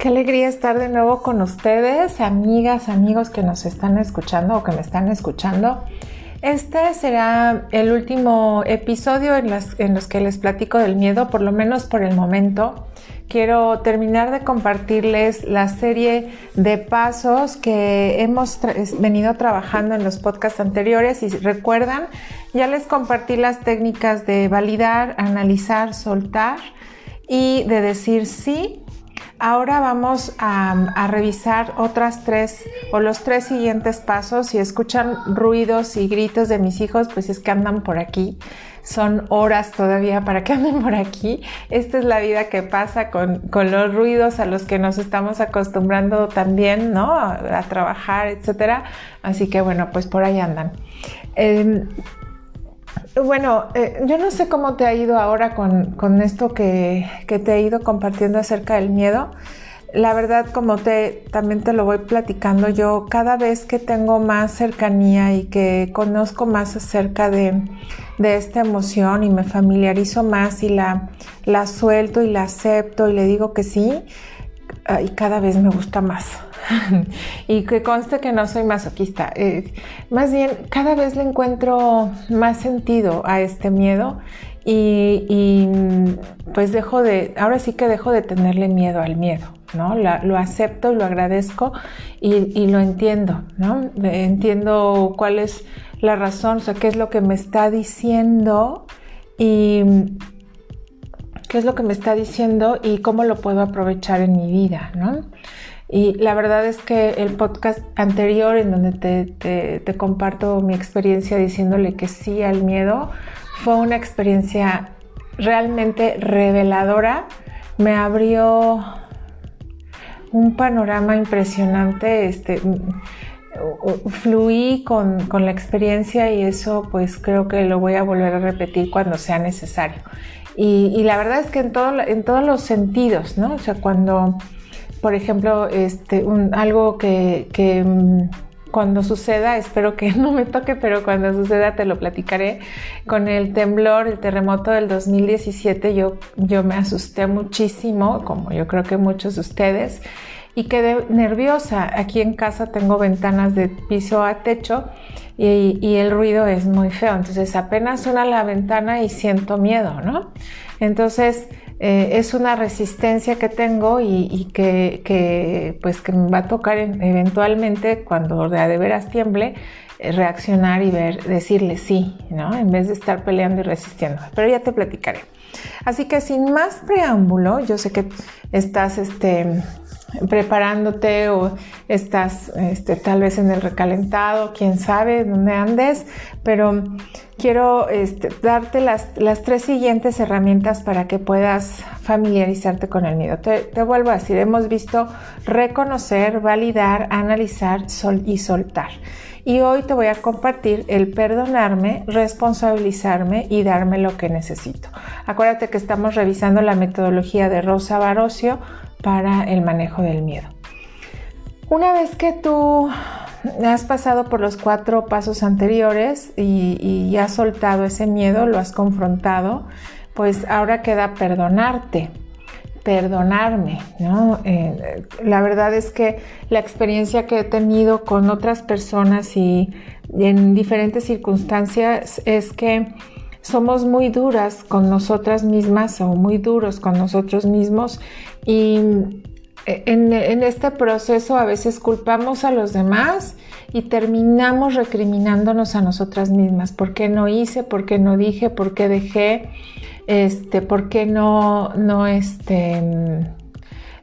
Qué alegría estar de nuevo con ustedes, amigas, amigos que nos están escuchando o que me están escuchando. Este será el último episodio en, los que les platico del miedo, por lo menos por el momento. Quiero terminar de compartirles la serie de pasos que hemos venido trabajando en los podcasts anteriores. Y recuerdan, ya les compartí las técnicas de validar, analizar, soltar y de decir sí Ahora vamos a, revisar otras tres o los tres siguientes pasos. Si escuchan ruidos y gritos de mis hijos, pues es que andan por aquí. Son horas todavía para que anden por aquí. Esta es la vida que pasa con, los ruidos a los que nos estamos acostumbrando también, ¿no? A, trabajar, etcétera. Así que bueno, pues por ahí andan. Em, bueno, eh, yo no sé cómo te ha ido ahora con, esto que, te he ido compartiendo acerca del miedo. La verdad, como te también te lo voy platicando, yo cada vez que tengo más cercanía y que conozco más acerca de, esta emoción y me familiarizo más y la, la suelto y la acepto y le digo que sí, y cada vez me gusta más. Y que conste que no soy masoquista. Eh, más bien, cada vez le encuentro más sentido a este miedo y, pues dejo de, ahora sí que dejo de tenerle miedo al miedo, ¿no? lo acepto, lo agradezco y, lo entiendo, ¿no? Entiendo cuál es la razón, o sea, qué es lo que me está diciendo y qué es lo que me está diciendo y cómo lo puedo aprovechar en mi vida, ¿no? Y la verdad es que el podcast anterior en donde te, comparto mi experiencia diciéndole que sí al miedo fue una experiencia realmente reveladora. Me abrió un panorama impresionante. Este, fluí con, la experiencia y eso pues creo que lo voy a volver a repetir cuando sea necesario. Y, la verdad es que en, todo, en todos los sentidos, ¿no? O sea, cuando por ejemplo, este, algo que, mm, cuando suceda, espero que no me toque, pero cuando suceda te lo platicaré. Con el temblor, el terremoto del 2017, yo, yo me asusté muchísimo, como yo creo que muchos de ustedes, y quedé nerviosa. Aquí en casa tengo ventanas de piso a techo y, el ruido es muy feo. Entonces apenas suena la ventana y siento miedo, ¿no? Entonces eh, es una resistencia que tengo y, que, pues que me va a tocar eventualmente cuando de, de veras tiemble eh, reaccionar y ver, decirle sí, ¿no? En vez de estar peleando y resistiendo. Pero ya te platicaré. Así que sin más preámbulo, yo sé que estás este, preparándote o estás este, tal vez en el recalentado, quién sabe dónde andes, pero quiero este, darte las, tres siguientes herramientas para que puedas familiarizarte con el miedo. Te, vuelvo a decir, hemos visto reconocer, validar, analizar y soltar. Y hoy te voy a compartir el perdonarme, responsabilizarme y darme lo que necesito. Acuérdate que estamos revisando la metodología de Rosa Barocio para el manejo del miedo. Una vez que tú has pasado por los cuatro pasos anteriores y, has soltado ese miedo, lo has confrontado, pues ahora queda perdonarte, perdonarme, ¿no? Eh, la verdad es que la experiencia que he tenido con otras personas y en diferentes circunstancias es que somos muy duras con nosotras mismas o muy duros con nosotros mismos y eh, en, este proceso a veces culpamos a los demás y terminamos recriminándonos a nosotras mismas. ¿Por qué no hice? ¿Por qué no dije? ¿Por qué dejé? Este, ¿Por qué no, no este,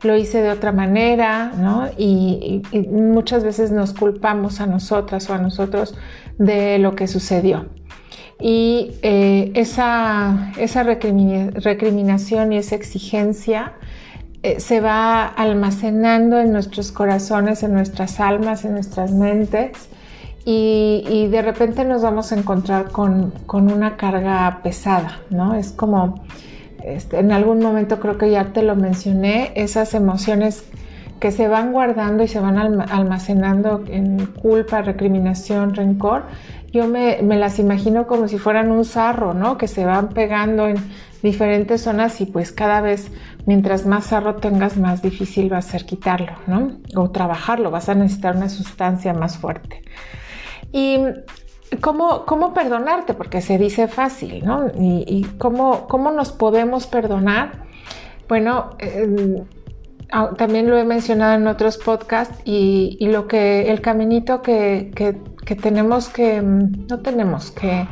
lo hice de otra manera? ¿no? Y, muchas veces nos culpamos a nosotras o a nosotros de lo que sucedió. Y eh, esa, esa recriminación y esa exigencia eh, se va almacenando en nuestros corazones, en nuestras almas, en nuestras mentes y, de repente nos vamos a encontrar con, una carga pesada, ¿no? Es como, este, en algún momento creo que ya te lo mencioné, esas emociones que se van guardando y se van almacenando en culpa, recriminación, rencor, yo me, las imagino como si fueran un sarro, ¿no? Que se van pegando en diferentes zonas y pues cada vez mientras más sarro tengas más difícil va a ser quitarlo, ¿no? O trabajarlo, vas a necesitar una sustancia más fuerte. Y ¿Cómo, ¿Cómo, perdonarte? Porque se dice fácil, ¿no? ¿Y, cómo, cómo, nos podemos perdonar? Bueno, em, también lo he mencionado en otros podcasts y, lo que el caminito que, que, tenemos que, mm, no tenemos que,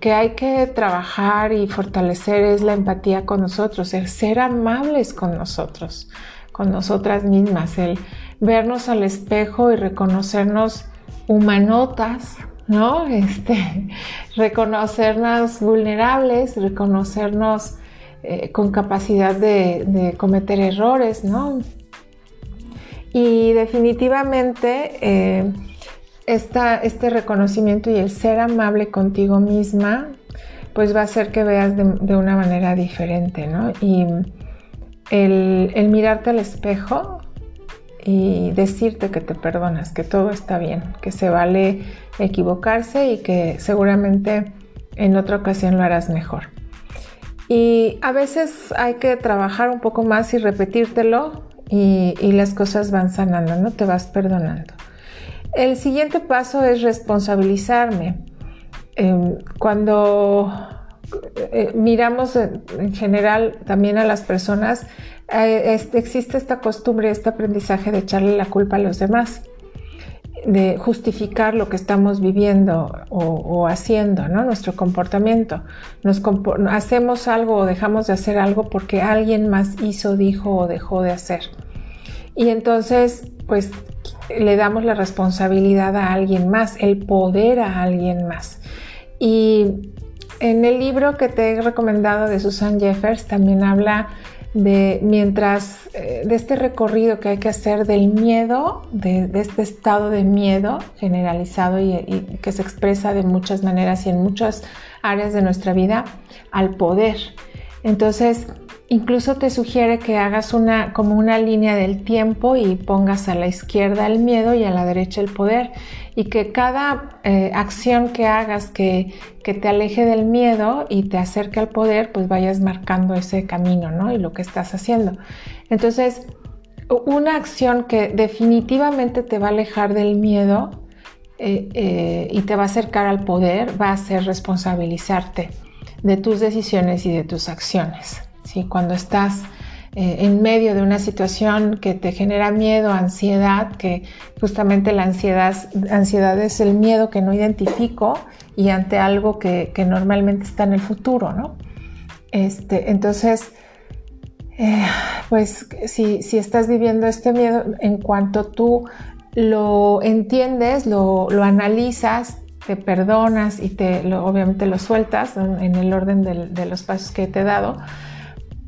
que hay que trabajar y fortalecer es la empatía con nosotros, el ser amables con nosotros, con nosotras mismas, el vernos al espejo y reconocernos humanotas, ¿no? Este, reconocernos vulnerables, reconocernos eh, con capacidad de, cometer errores, ¿no? Y definitivamente eh, este reconocimiento y el ser amable contigo misma, pues va a hacer que veas de, una manera diferente, ¿no? Y el, el mirarte al espejo y decirte que te perdonas, que todo está bien, que se vale equivocarse y que seguramente en otra ocasión lo harás mejor. Y a veces hay que trabajar un poco más y repetírtelo y, las cosas van sanando, ¿no? Te vas perdonando. El siguiente paso es responsabilizarme. Em, cuando eh, miramos en, general también a las personas, eh, existe esta costumbre, este aprendizaje de echarle la culpa a los demás de justificar lo que estamos viviendo o, haciendo, ¿no? Nuestro comportamiento. Hacemos algo o dejamos de hacer algo porque alguien más hizo, dijo o dejó de hacer. Y entonces, pues, le damos la responsabilidad a alguien más, el poder a alguien más. Y en el libro que te he recomendado de Susan Jeffers también habla de mientras, eh, de este recorrido que hay que hacer del miedo, de, este estado de miedo generalizado y, que se expresa de muchas maneras y en muchas áreas de nuestra vida, al poder. Entonces, Incluso te sugiere que hagas una, como una línea del tiempo y pongas a la izquierda el miedo y a la derecha el poder. Y que cada eh, acción que hagas que, que, te aleje del miedo y te acerque al poder, pues vayas marcando ese camino, ¿no? Y lo que estás haciendo. Entonces, una acción que definitivamente te va a alejar del miedo eh, eh, y te va a acercar al poder va a ser responsabilizarte de tus decisiones y de tus acciones. Cuando estás eh, en medio de una situación que te genera miedo, ansiedad, que justamente la ansiedad, ansiedad es el miedo que no identifico y ante algo que, normalmente está en el futuro, ¿no? Este, entonces, eh, pues si, estás viviendo este miedo, en cuanto tú lo entiendes, lo, analizas, te perdonas y te, obviamente lo sueltas en, el orden de los pasos que te he dado,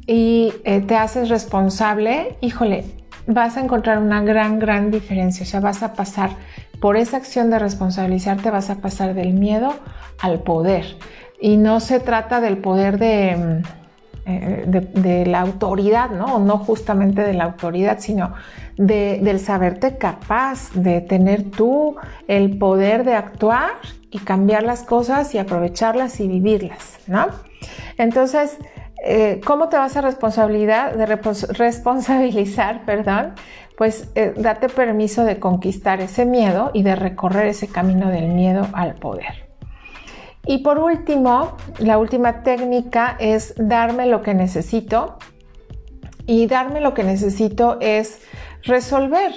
y eh, te haces responsable, híjole, vas a encontrar una gran, gran diferencia. O sea, vas a pasar por esa acción de responsabilizarte, vas a pasar del miedo al poder. Y no se trata del poder de, mm, eh, de, la autoridad, ¿no? No justamente de la autoridad, sino de, del saberte capaz de tener tú el poder de actuar y cambiar las cosas y aprovecharlas y vivirlas, ¿no? Entonces, eh, ¿Cómo te vas a responsabilidad, de responsabilizar? Perdón, pues eh, date permiso de conquistar ese miedo y de recorrer ese camino del miedo al poder. Y por último, la última técnica es darme lo que necesito. Y darme lo que necesito es resolver.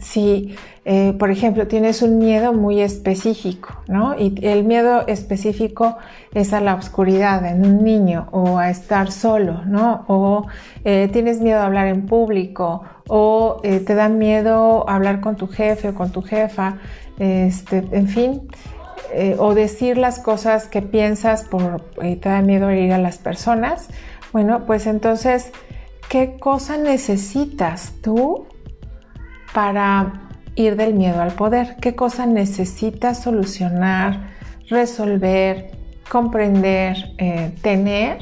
si, eh, por ejemplo, tienes un miedo muy específico, ¿no? Y el miedo específico es a la oscuridad en un niño o a estar solo, ¿no? O eh, tienes miedo a hablar en público o eh, te da miedo hablar con tu jefe o con tu jefa, este, en fin. o decir las cosas que piensas por te da miedo herir a las personas, bueno, pues entonces, ¿qué cosa necesitas tú para ir del miedo al poder. ¿Qué cosa necesitas solucionar, resolver, comprender, eh, tener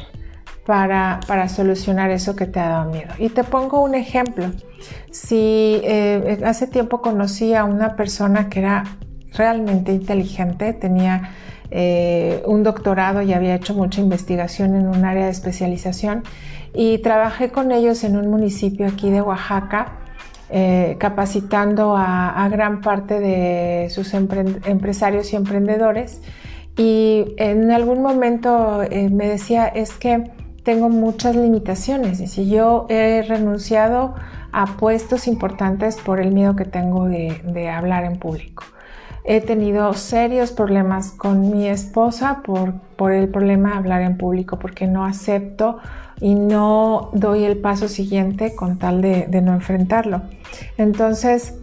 para, solucionar eso que te ha dado miedo? Y te pongo un ejemplo. Si eh, hace tiempo conocí a una persona que era realmente inteligente, tenía eh, un doctorado y había hecho mucha investigación en un área de especialización y trabajé con ellos en un municipio aquí de Oaxaca. Eh, capacitando a, gran parte de sus empresarios y emprendedores y en algún momento eh, me decía es que tengo muchas limitaciones y si yo he renunciado a puestos importantes por el miedo que tengo de hablar en público. He tenido serios problemas con mi esposa por, por el problema de hablar en público, porque no acepto y no doy el paso siguiente con tal de, no enfrentarlo. Entonces,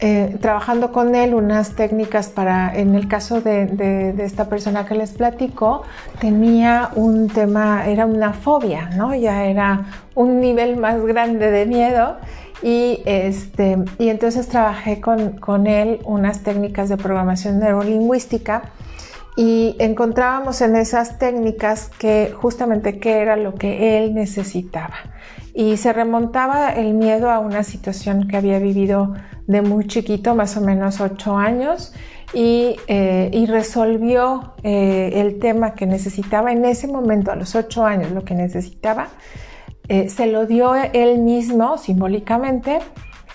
eh, trabajando con él unas técnicas para, en el caso de, de, esta persona que les platico, tenía un tema, era una fobia, ¿no? Ya era un nivel más grande de miedo y, este, y entonces trabajé con, con él unas técnicas de programación neurolingüística y encontrábamos en esas técnicas que justamente qué era lo que él necesitaba. Y se remontaba el miedo a una situación que había vivido de muy chiquito, más o menos ocho años, y, eh, y resolvió eh, el tema que necesitaba en ese momento, a los ocho años, lo que necesitaba, eh, se lo dio él mismo simbólicamente,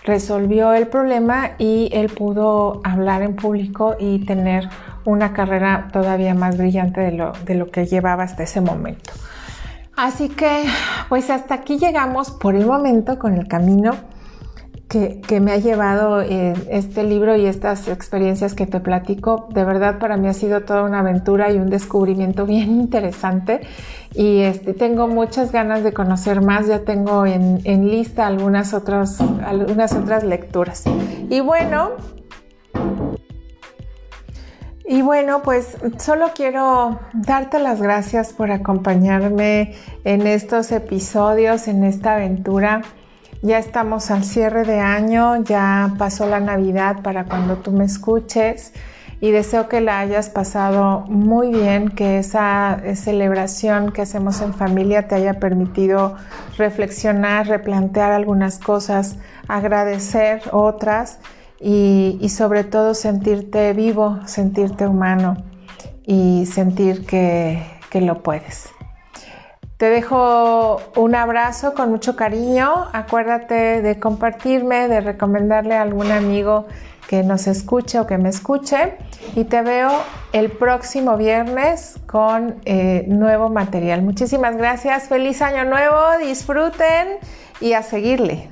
resolvió el problema y él pudo hablar en público y tener una carrera todavía más brillante de lo, de lo que llevaba hasta ese momento. Así que, pues hasta aquí llegamos por el momento con el camino que, me ha llevado eh, este libro y estas experiencias que te platico. De verdad para mí ha sido toda una aventura y un descubrimiento bien interesante y este, tengo muchas ganas de conocer más. Ya tengo en, lista algunas otras, algunas otras lecturas. Y bueno, y bueno, pues solo quiero darte las gracias por acompañarme en estos episodios, en esta aventura. Ya estamos al cierre de año, ya pasó la Navidad para cuando tú me escuches y deseo que la hayas pasado muy bien, que esa celebración que hacemos en familia te haya permitido reflexionar, replantear algunas cosas, agradecer otras y, sobre todo sentirte vivo, sentirte humano y sentir que lo puedes. Te dejo un abrazo con mucho cariño. Acuérdate de compartirme, de recomendarle a algún amigo que nos escuche o que me escuche. Y te veo el próximo viernes con eh, nuevo material. Muchísimas gracias. Feliz año nuevo. Disfruten y a seguirle.